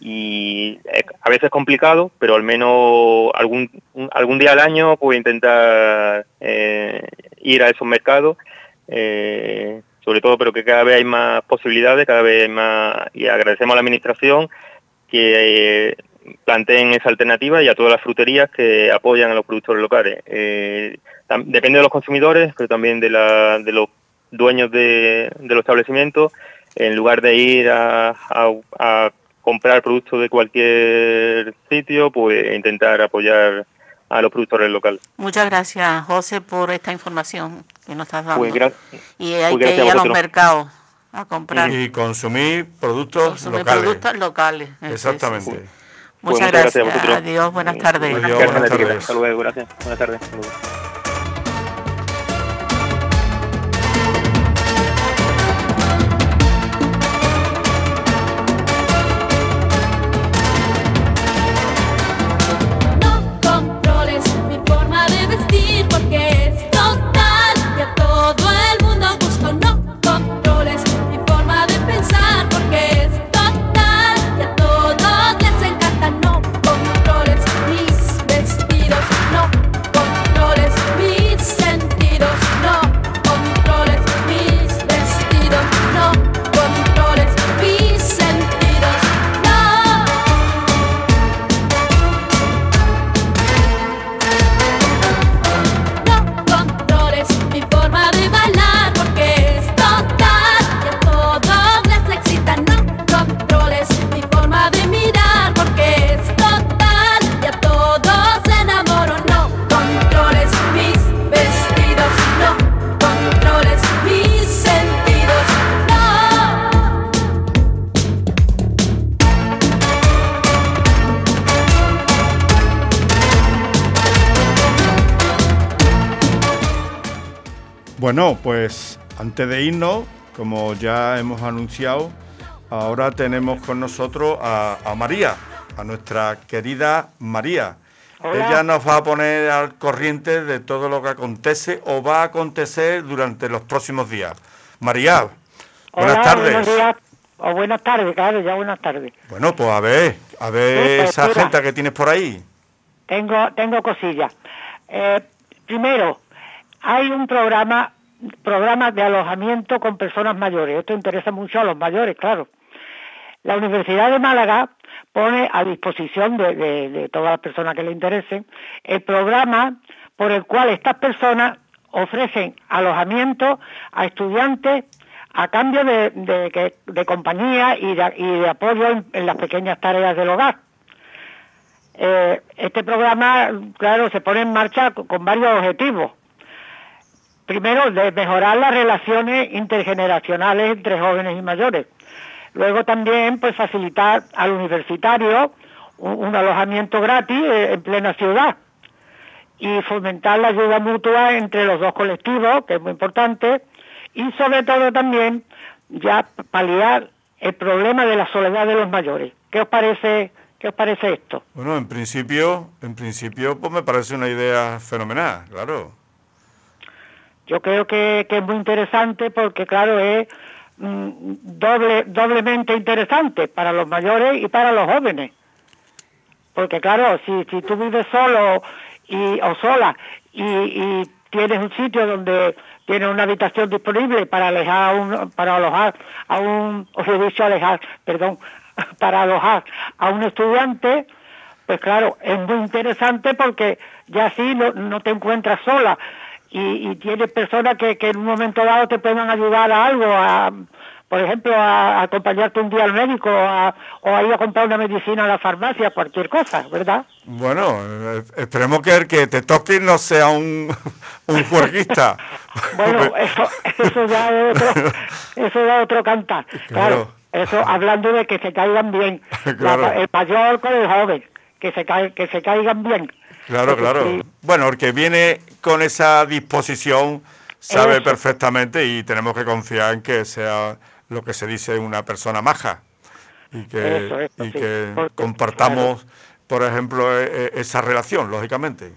y a veces es complicado, pero al menos algún algún día al año puedo intentar eh, ir a esos mercados, eh, sobre todo, pero que cada vez hay más posibilidades, cada vez hay más y agradecemos a la administración que eh, planteen esa alternativa y a todas las fruterías que apoyan a los productores locales. Depende de los consumidores, pero también de, la, de los dueños de, de los establecimientos, en lugar de ir a, a- a comprar productos de cualquier sitio, pues intentar apoyar a los productores locales. Muchas gracias, José, por esta información que nos estás dando. Pues, gra- y hay pues que ir a a los mercados a comprar Y consumir productos consumir locales. productos locales. Sí, Exactamente. sí. Pues Muchas, muchas gracias gracias. Adiós, buenas tardes. Adiós, buenas tardes. Hasta luego, gracias. Buenas tardes. Hasta luego. Bueno, pues antes de irnos, como ya hemos anunciado, ahora tenemos con nosotros a, a María, a nuestra querida María. Hola. Ella nos va a poner al corriente de todo lo que acontece o va a acontecer durante los próximos días. María, buenas Hola, tardes. Buenos días. O buenas tardes, claro, ya buenas tardes. Bueno, pues a ver, a ver Sí, pues, esa mira. que tienes por ahí. Tengo, tengo cosillas. Eh, primero, hay un programa, programa de alojamiento con personas mayores. Esto interesa mucho a los mayores, claro. La Universidad de Málaga pone a disposición de, todas las personas que le interesen el programa por el cual estas personas ofrecen alojamiento a estudiantes a cambio de, de compañía y de, apoyo en- las pequeñas tareas del hogar. Eh, este programa, claro, se pone en marcha co- con varios objetivos. Primero, de mejorar las relaciones intergeneracionales entre jóvenes y mayores. Luego también, pues, facilitar al universitario un, alojamiento gratis eh, en plena ciudad y fomentar la ayuda mutua entre los dos colectivos, que es muy importante, y sobre todo también ya paliar el problema de la soledad de los mayores. ¿Qué os parece, qué os parece esto? Bueno, en principio, en principio, pues me parece una idea fenomenal, claro. Yo creo que, que es muy interesante porque, claro, es mm, doble, doblemente interesante para los mayores y para los jóvenes. Porque, claro, si, tú vives solo y, o sola y, y tienes un sitio donde tienes una habitación disponible para alejar a un, para alojar a un, os he dicho alejar, perdón, para alojar a un estudiante, pues claro, es muy interesante porque ya así no, no te encuentras sola y, y tienes personas que, que en un momento dado te puedan ayudar a algo, a, por ejemplo, a, a acompañarte un día al médico a- o a ir a comprar una medicina a la farmacia, cualquier cosa, ¿verdad? Bueno, esperemos que el que te toque no sea un, un juerguista. Bueno, eso, eso ya es otro, eso ya es otro cantar. Claro, eso hablando de que se caigan bien, La- Claro. el mayor con el joven, que se, cae, que se caigan bien. Claro, claro. Bueno, el que viene con esa disposición sabe Eso. perfectamente y tenemos que confiar en que sea lo que se dice una persona maja y que, Eso, y sí, que porque, compartamos, por ejemplo, e- e- esa relación, lógicamente.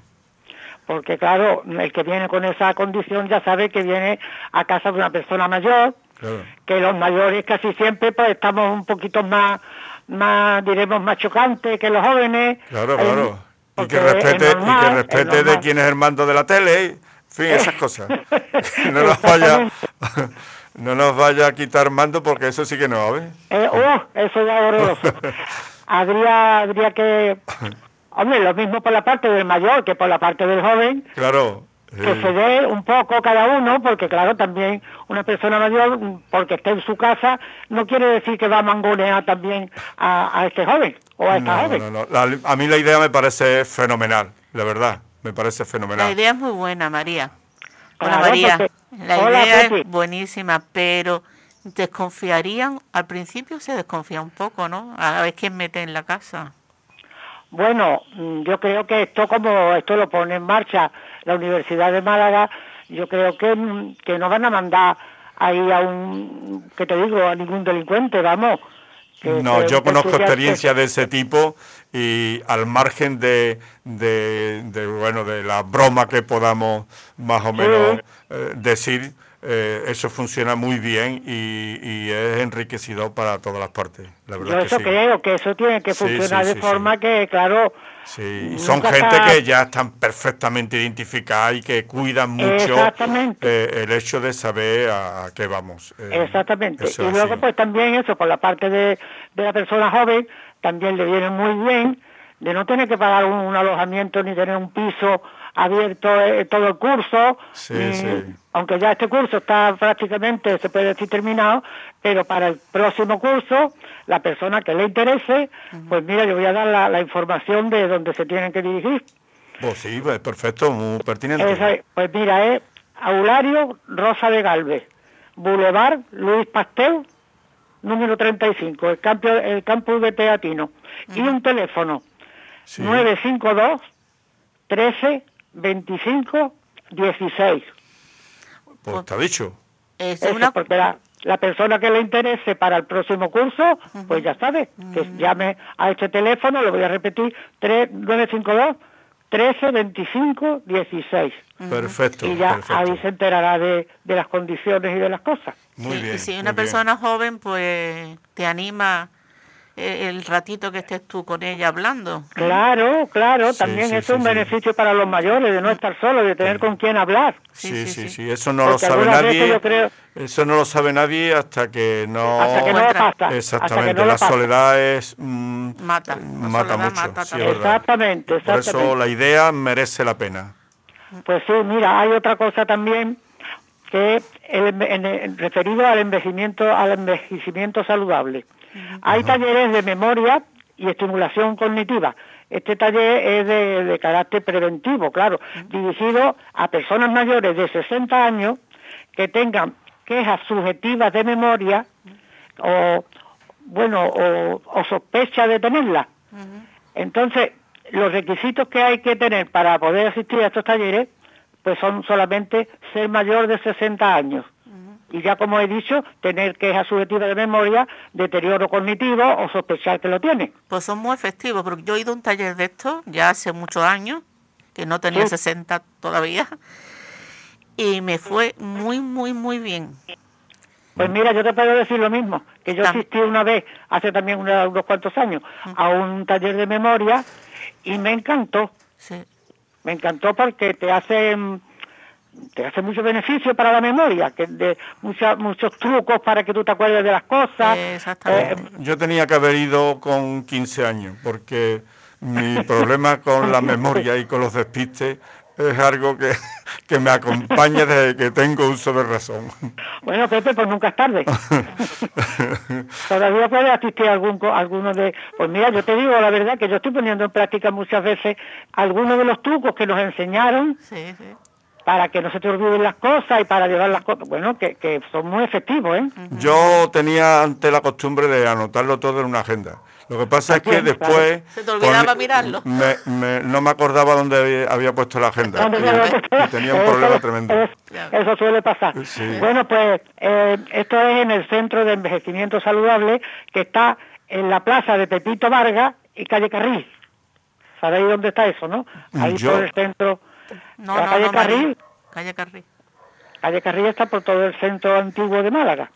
porque claro, el que viene con esa condición ya sabe que viene a casa de una persona mayor, Claro. que los mayores casi siempre pues estamos un poquito más, más diremos, más chocantes que los jóvenes. Claro, Eh, Y que es respete, y que es respete de quién es el mando de la tele, en fin, esas cosas. no nos vaya, no nos vaya a quitar mando porque eso sí que no, ¿ves? Eh, uh, eso ya es horroroso. habría, habría que... Hombre, lo mismo por la parte del mayor que por la parte del joven, Claro. Que se dé un poco cada uno, porque claro, también una persona mayor, porque esté en su casa, no quiere decir que va a mangonear también a, a este joven o a esta no, joven. no, no. La- a mí la idea me parece fenomenal, la verdad. Me parece La fenomenal. idea es muy buena, María. Hola, Claro, María. porque- La Hola, idea es buenísima, pero desconfiarían, al principio se desconfía un poco, ¿no? A ver quién mete en la casa. Bueno, mm, yo creo que esto como esto lo pone en marcha la Universidad de Málaga, yo creo que, mm, que no van a mandar ahí a un, que te digo, a ningún delincuente, vamos. que- No, que yo conozco experiencias de ese tipo y al margen de, de, de, bueno de la broma que podamos más o menos eh, decir, eh, eso funciona muy bien y, y es enriquecedor para todas las partes. La verdad Yo que eso sí. creo que eso tiene que funcionar sí, de forma que, claro, Sí, y son gente está- que ya están perfectamente identificadas y que cuidan mucho eh, el hecho de saber a, a qué vamos. eh, Exactamente. Y luego, así. pues también eso, por la parte de, de la persona joven, también le viene muy bien de no tener que pagar un, un alojamiento ni tener un piso abierto eh, todo el curso. Sí, sí. Aunque ya este curso está prácticamente, se puede decir, terminado, pero para el próximo curso, la persona que le interese, pues mira, yo voy a dar la, la información de donde se tienen que dirigir. Pues sí, pues, perfecto, muy pertinente. Es- pues mira, es Aulario Rosa de Galvez, Boulevard Luis Pastel, número 35, el, campo, el campus de Teatino. Y un teléfono, Sí. 952 13 25 16. Pues está dicho. Es Eso, una... porque la, la persona que le interese para el próximo curso, pues ya sabe, que llame a este teléfono, lo voy a repetir, 3952 13 25 16. Perfecto. Y ya perfecto. ahí se enterará de, de las condiciones y de las cosas. Muy Sí, bien. y si una bien. persona joven, pues te anima el ratito que estés tú con ella hablando. Claro, claro, Sí, también sí, es sí, un sí. beneficio para los mayores de no estar solos, de tener con quién hablar. Sí, sí, sí, eso no lo sabe nadie. yo creo- Eso no lo sabe nadie hasta que no. Hasta que no lo pasa. Exactamente, hasta que no lo la pasa. soledad es. mm, Mata, la mata soledad mucho. mata verdad. Exactamente, Por eso exactamente. la idea merece la pena. Pues sí, mira, hay otra cosa también que el, en- en- referido al envejecimiento, al envejecimiento saludable. Hay talleres de memoria y estimulación cognitiva. Este taller es de, de carácter preventivo, claro, dirigido a personas mayores de 60 años que tengan quejas subjetivas de memoria o, bueno, o, o sospecha de tenerla. Entonces, los requisitos que hay que tener para poder asistir a estos talleres, pues son solamente ser mayor de 60 años. Y ya como he dicho, tener quejas subjetivas de memoria, deterioro cognitivo o sospechar que lo tiene. Pues son muy efectivos, porque yo he ido a un taller de estos ya hace muchos años, que no tenía Sí. 60 todavía, y me fue muy, muy, muy bien. Pues mira, yo te puedo decir lo mismo, que yo asistí una vez, hace también una- unos cuantos años, a un taller de memoria y me encantó. Sí. Me encantó porque te hace mm, te hace mucho beneficio para la memoria, que de mucha- muchos trucos para que tú te acuerdes de las cosas. Eh, exactamente. Eh, Yo tenía que haber ido con 15 años, porque mi problema con la memoria y con los despistes es algo que, que me acompaña desde que tengo uso de razón. Bueno, Pepe, pues nunca es tarde. Todavía puedes asistir a algún, co- alguno de... Pues mira, yo te digo la verdad que yo estoy poniendo en práctica muchas veces algunos de los trucos que nos enseñaron Sí, sí. Para que no se te olviden las cosas y para llevar las cosas. Bueno, que, que son muy efectivos, ¿eh? Yo tenía antes la costumbre de anotarlo todo en una agenda. Lo que pasa es que También, después... Se te olvidaba con- mirarlo. me- me- no me acordaba dónde había, había puesto la agenda. ¿Dónde Y- tenía un Eso- problema tremendo. es- Eso suele pasar. Sí. Bueno, pues eh, esto es en el Centro de Envejecimiento Saludable que está en la plaza de Pepito Vargas y calle Carril. ¿Sabéis dónde está eso, no? Ahí Yo- por el centro. No, la no, calle no, María. Carril. Calle Carril. Calle Carril está por todo el centro antiguo de Málaga.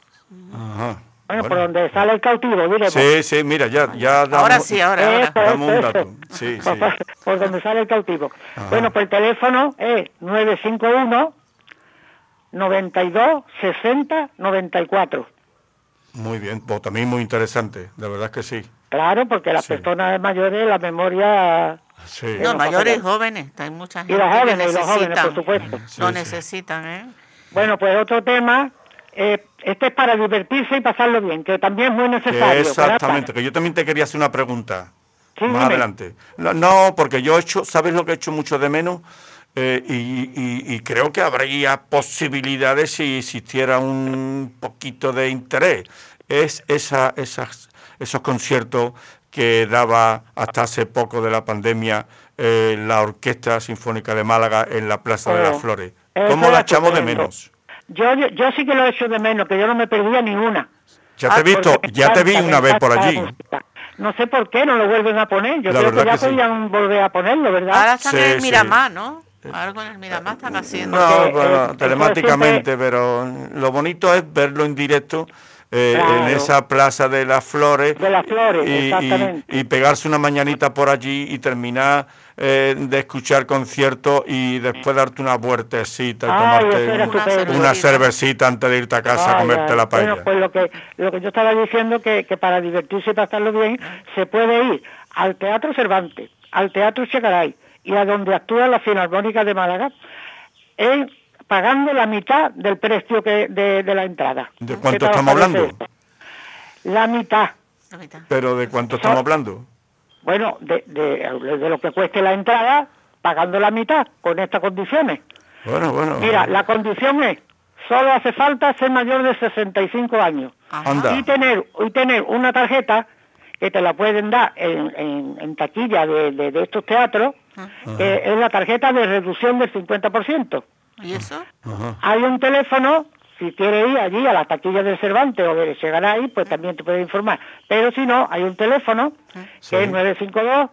Ajá. Bueno, Bueno. por donde sale el cautivo, diremos. Sí, sí, mira, ya, ya damos, Ahora sí, ahora, ahora. Eso, damos un dato. Sí, por, sí. por- por donde sale el cautivo. Ajá. Bueno, pues el teléfono es 951 92 60 94. Muy bien, pues también muy interesante, de verdad que sí. Claro, porque las Sí. personas mayores, la memoria... Sí. No, mayores y jóvenes. Hay mucha gente Y los que jóvenes, y los jóvenes, necesitan. por supuesto. Sí, Lo sí. necesitan, ¿eh? Bueno, pues otro tema, eh, este es para divertirse y pasarlo bien, que también es muy Que necesario. exactamente, ¿verdad? que yo también te quería hacer una pregunta. Sí, más dime. adelante. No, no, porque yo he hecho, ¿sabes lo que he hecho mucho de menos? Eh, y, y- y creo que habría posibilidades si existiera un poquito de interés. Es esa, esas, esos conciertos que daba hasta hace poco de la pandemia eh, la Orquesta Sinfónica de Málaga en la Plaza de Oh, las Flores. eso ¿Cómo la echamos de menos? Yo, yo, yo sí que lo he hecho de menos, que yo no me perdía ni una. Ya te he Ah, visto, ya te vi una vez por allí. No sé por qué no lo vuelven a poner. Yo La creo que ya que sí. podían volver a ponerlo, ¿verdad? Ahora están Sí, en el sí. Miramar, ¿no? Ahora con el Miramar están haciendo. No, bueno, eh, telemáticamente, pero lo bonito es verlo en directo eh, Claro. en esa plaza de las flores. De las flores, y, y- exactamente. y pegarse una mañanita por allí y terminar eh, de escuchar conciertos y después darte una vueltecita y Ay, tomarte un- una cervecita antes de irte a casa a comerte la paella. Bueno, pues lo que, lo que yo estaba diciendo que, que para divertirse y pasarlo bien se puede ir al Teatro Cervantes, al Teatro Chegaray y a donde actúa la Filarmónica de Málaga, pagando la mitad del precio que de, de la entrada. ¿De ¿Qué cuánto estamos hablando? esto? La mitad. La mitad. Pero ¿de cuánto estamos hablando? Bueno, de, de, de lo que cueste la entrada, pagando la mitad, con estas condiciones. Bueno, bueno. Mira, la condición es, solo hace falta ser mayor de 65 años. Anda. Y tener, y tener una tarjeta que te la pueden dar en, en- en taquilla de, de- de estos teatros, que es la tarjeta de reducción del 50%. ¿Y eso? Ajá. Hay un teléfono, si quieres ir allí a la taquilla del Cervantes o de llegar ahí, pues también te puedes informar. Pero si no, hay un teléfono Sí. que es 952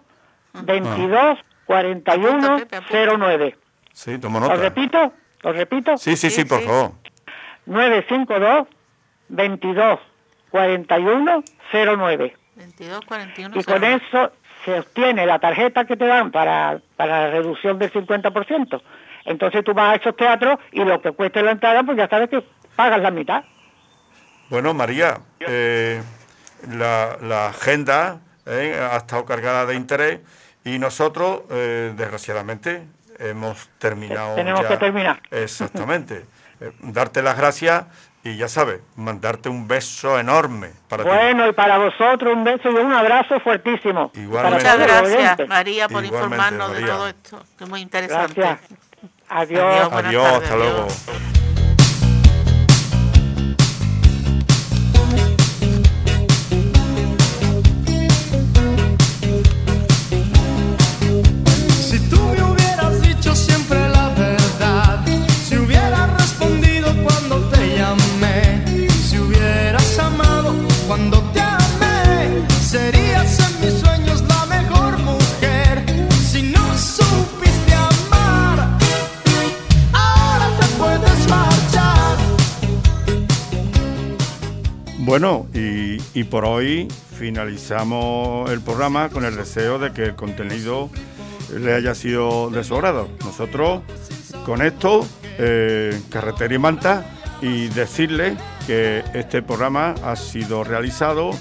22 41 Pepe, apunta. 09. Sí, tomo ¿Os nota. repito? ¿Os repito? Sí, sí, sí, Sí, por sí. favor. 952 22 41 09. 22, 41, Y con eso se obtiene la tarjeta que te dan para, para la reducción del 50%. Entonces tú vas a esos teatros y lo que cueste la entrada, pues ya sabes que pagas la mitad. Bueno, María, eh, la, la agenda eh, ha estado cargada de interés y nosotros, eh, desgraciadamente, hemos terminado. Tenemos ya. que terminar. Exactamente. Eh, darte las gracias y ya sabes, mandarte un beso enorme para ti. Bueno, y para vosotros un beso y un abrazo fuertísimo. Igualmente. Muchas gracias. María, por Igualmente, informarnos de todo esto, que es muy interesante. Gracias. Adiós. Adiós. buenas Adiós, tardes, hasta adiós. luego. Bueno, y, y por hoy finalizamos el programa con el deseo de que el contenido le haya sido de su. Nosotros con esto, eh, Carretera y Manta, y decirle que este programa ha sido realizado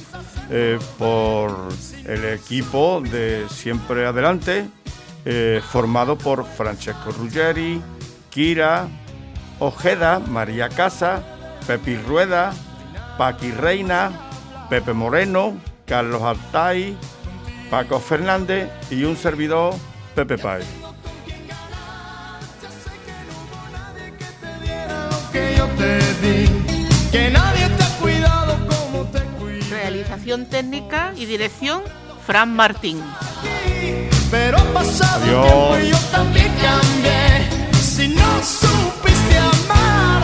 eh, por el equipo de Siempre Adelante, eh, formado por Francesco Ruggeri, Kira, Ojeda, María Casa, Pepi Rueda, Paqui Reina, Pepe Moreno, Carlos Altay, Paco Fernández y un servidor, Pepe Páez. Realización técnica y dirección, Fran Martín. Pero ha pasado Adiós. tiempo yo también cambié. Si no supiste amar.